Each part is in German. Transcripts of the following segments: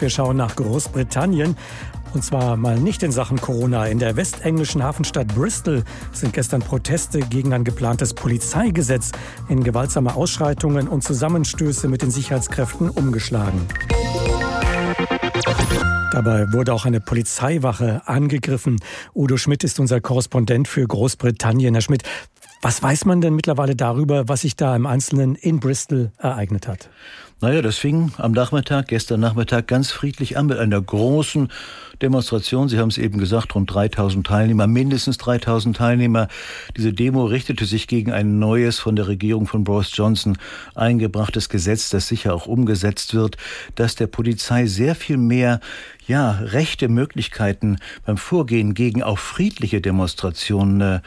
Wir schauen nach Großbritannien. Und zwar mal nicht in Sachen Corona. In der westenglischen Hafenstadt Bristol sind gestern Proteste gegen ein geplantes Polizeigesetz in gewaltsame Ausschreitungen und Zusammenstöße mit den Sicherheitskräften umgeschlagen. Dabei wurde auch eine Polizeiwache angegriffen. Udo Schmidt ist unser Korrespondent für Großbritannien. Herr Schmidt, was weiß man denn mittlerweile darüber, was sich da im Einzelnen in Bristol ereignet hat? Naja, das fing am Nachmittag, gestern Nachmittag ganz friedlich an mit einer großen Demonstration. Sie haben es eben gesagt, rund 3000 Teilnehmer, mindestens 3000 Teilnehmer. Diese Demo richtete sich gegen ein neues von der Regierung von Boris Johnson eingebrachtes Gesetz, das sicher auch umgesetzt wird, das der Polizei sehr viel mehr ja, rechte Möglichkeiten beim Vorgehen gegen auch friedliche Demonstrationen äh,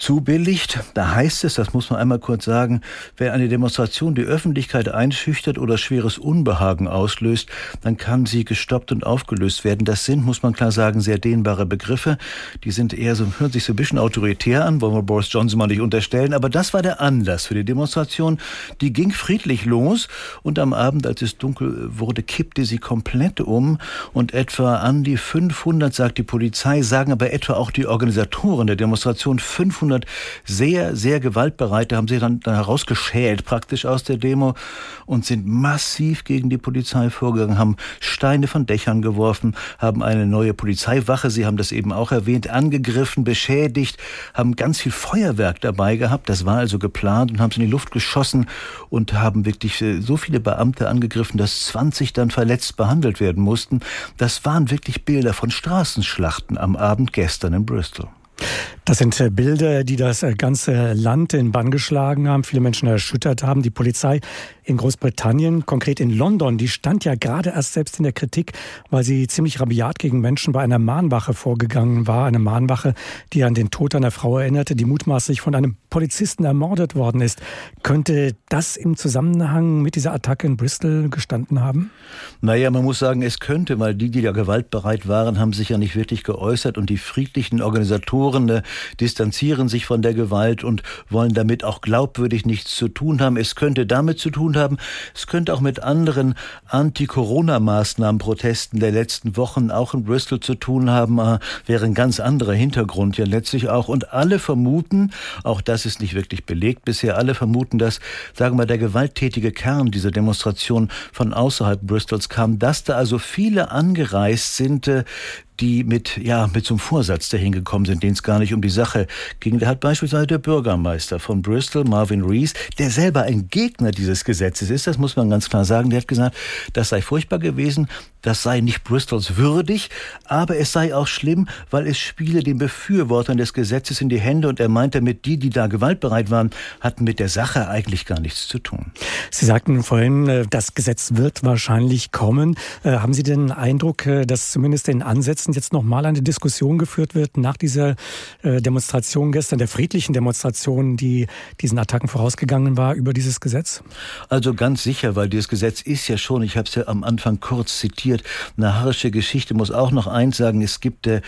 zubilligt. Da heißt es, das muss man einmal kurz sagen, wer eine Demonstration die Öffentlichkeit einschüchtert oder schweres Unbehagen auslöst, dann kann sie gestoppt und aufgelöst werden. Das sind, muss man klar sagen, sehr dehnbare Begriffe. Die sind eher so, hören sich so ein bisschen autoritär an, wollen wir Boris Johnson mal nicht unterstellen. Aber das war der Anlass für die Demonstration. Die ging friedlich los und am Abend, als es dunkel wurde, kippte sie komplett um und etwa an die 500, sagt die Polizei, sagen aber etwa auch die Organisatoren der Demonstration 500 500 sehr, sehr gewaltbereite haben sich dann, dann herausgeschält praktisch aus der Demo und sind massiv gegen die Polizei vorgegangen, haben Steine von Dächern geworfen, haben eine neue Polizeiwache, Sie haben das eben auch erwähnt, angegriffen, beschädigt, haben ganz viel Feuerwerk dabei gehabt. Das war also geplant und haben es in die Luft geschossen und haben wirklich äh, so viele Beamte angegriffen, dass 20 dann verletzt behandelt werden mussten. Das waren wirklich Bilder von Straßenschlachten am Abend gestern in Bristol. Das sind äh, Bilder, die das äh, ganze Land in Bann geschlagen haben, viele Menschen erschüttert haben. Die Polizei in Großbritannien, konkret in London, die stand ja gerade erst selbst in der Kritik, weil sie ziemlich rabiat gegen Menschen bei einer Mahnwache vorgegangen war. Eine Mahnwache, die an den Tod einer Frau erinnerte, die mutmaßlich von einem Polizisten ermordet worden ist. Könnte das im Zusammenhang mit dieser Attacke in Bristol gestanden haben? Naja, man muss sagen, es könnte, weil die, die da gewaltbereit waren, haben sich ja nicht wirklich geäußert und die friedlichen Organisatoren äh, distanzieren sich von der Gewalt und wollen damit auch glaubwürdig nichts zu tun haben. Es könnte damit zu tun haben, es könnte auch mit anderen Anti-Corona-Maßnahmen, Protesten der letzten Wochen auch in Bristol zu tun haben, äh, wäre ein ganz anderer Hintergrund ja letztlich auch. Und alle vermuten, auch das ist nicht wirklich belegt bisher, alle vermuten, dass, sagen wir, der gewalttätige Kern dieser Demonstration von außerhalb Bristols kam, dass da also viele angereist sind, äh, die mit, ja, mit zum Vorsatz dahin gekommen sind, denen es gar nicht um die Sache ging. Da hat beispielsweise der Bürgermeister von Bristol, Marvin Rees, der selber ein Gegner dieses Gesetzes ist, das muss man ganz klar sagen, der hat gesagt, das sei furchtbar gewesen, das sei nicht Bristols würdig, aber es sei auch schlimm, weil es spiele den Befürwortern des Gesetzes in die Hände und er meint damit, die, die da gewaltbereit waren, hatten mit der Sache eigentlich gar nichts zu tun. Sie sagten vorhin, äh, das Gesetz wird wahrscheinlich kommen. Äh, haben Sie den Eindruck, äh, dass zumindest in Ansätzen jetzt nochmal eine Diskussion geführt wird nach dieser Demonstration gestern, der friedlichen Demonstration, die diesen Attacken vorausgegangen war, über dieses Gesetz? Also ganz sicher, weil dieses Gesetz ist ja schon, ich habe es ja am Anfang kurz zitiert, passiert. Eine harsche Geschichte muss auch noch eins sagen. Es gibt äh,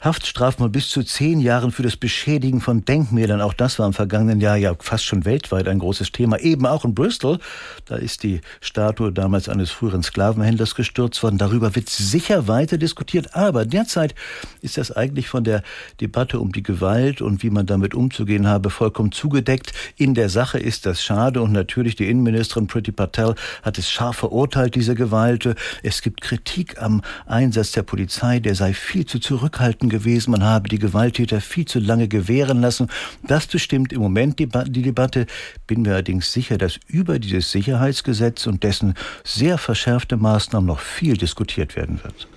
Haftstrafen von bis zu zehn Jahren für das Beschädigen von Denkmälern. Auch das war im vergangenen Jahr ja fast schon weltweit ein großes Thema. Eben auch in Bristol. Da ist die Statue damals eines früheren Sklavenhändlers gestürzt worden. Darüber wird sicher weiter diskutiert. Aber derzeit ist das eigentlich von der Debatte um die Gewalt und wie man damit umzugehen habe vollkommen zugedeckt. In der Sache ist das schade und natürlich die Innenministerin Priti Patel hat es scharf verurteilt, diese Gewalt. Es gibt Kritik am Einsatz der Polizei, der sei viel zu zurückhaltend gewesen, man habe die Gewalttäter viel zu lange gewähren lassen. Das bestimmt im Moment die, die Debatte. Bin mir allerdings sicher, dass über dieses Sicherheitsgesetz und dessen sehr verschärfte Maßnahmen noch viel diskutiert werden wird.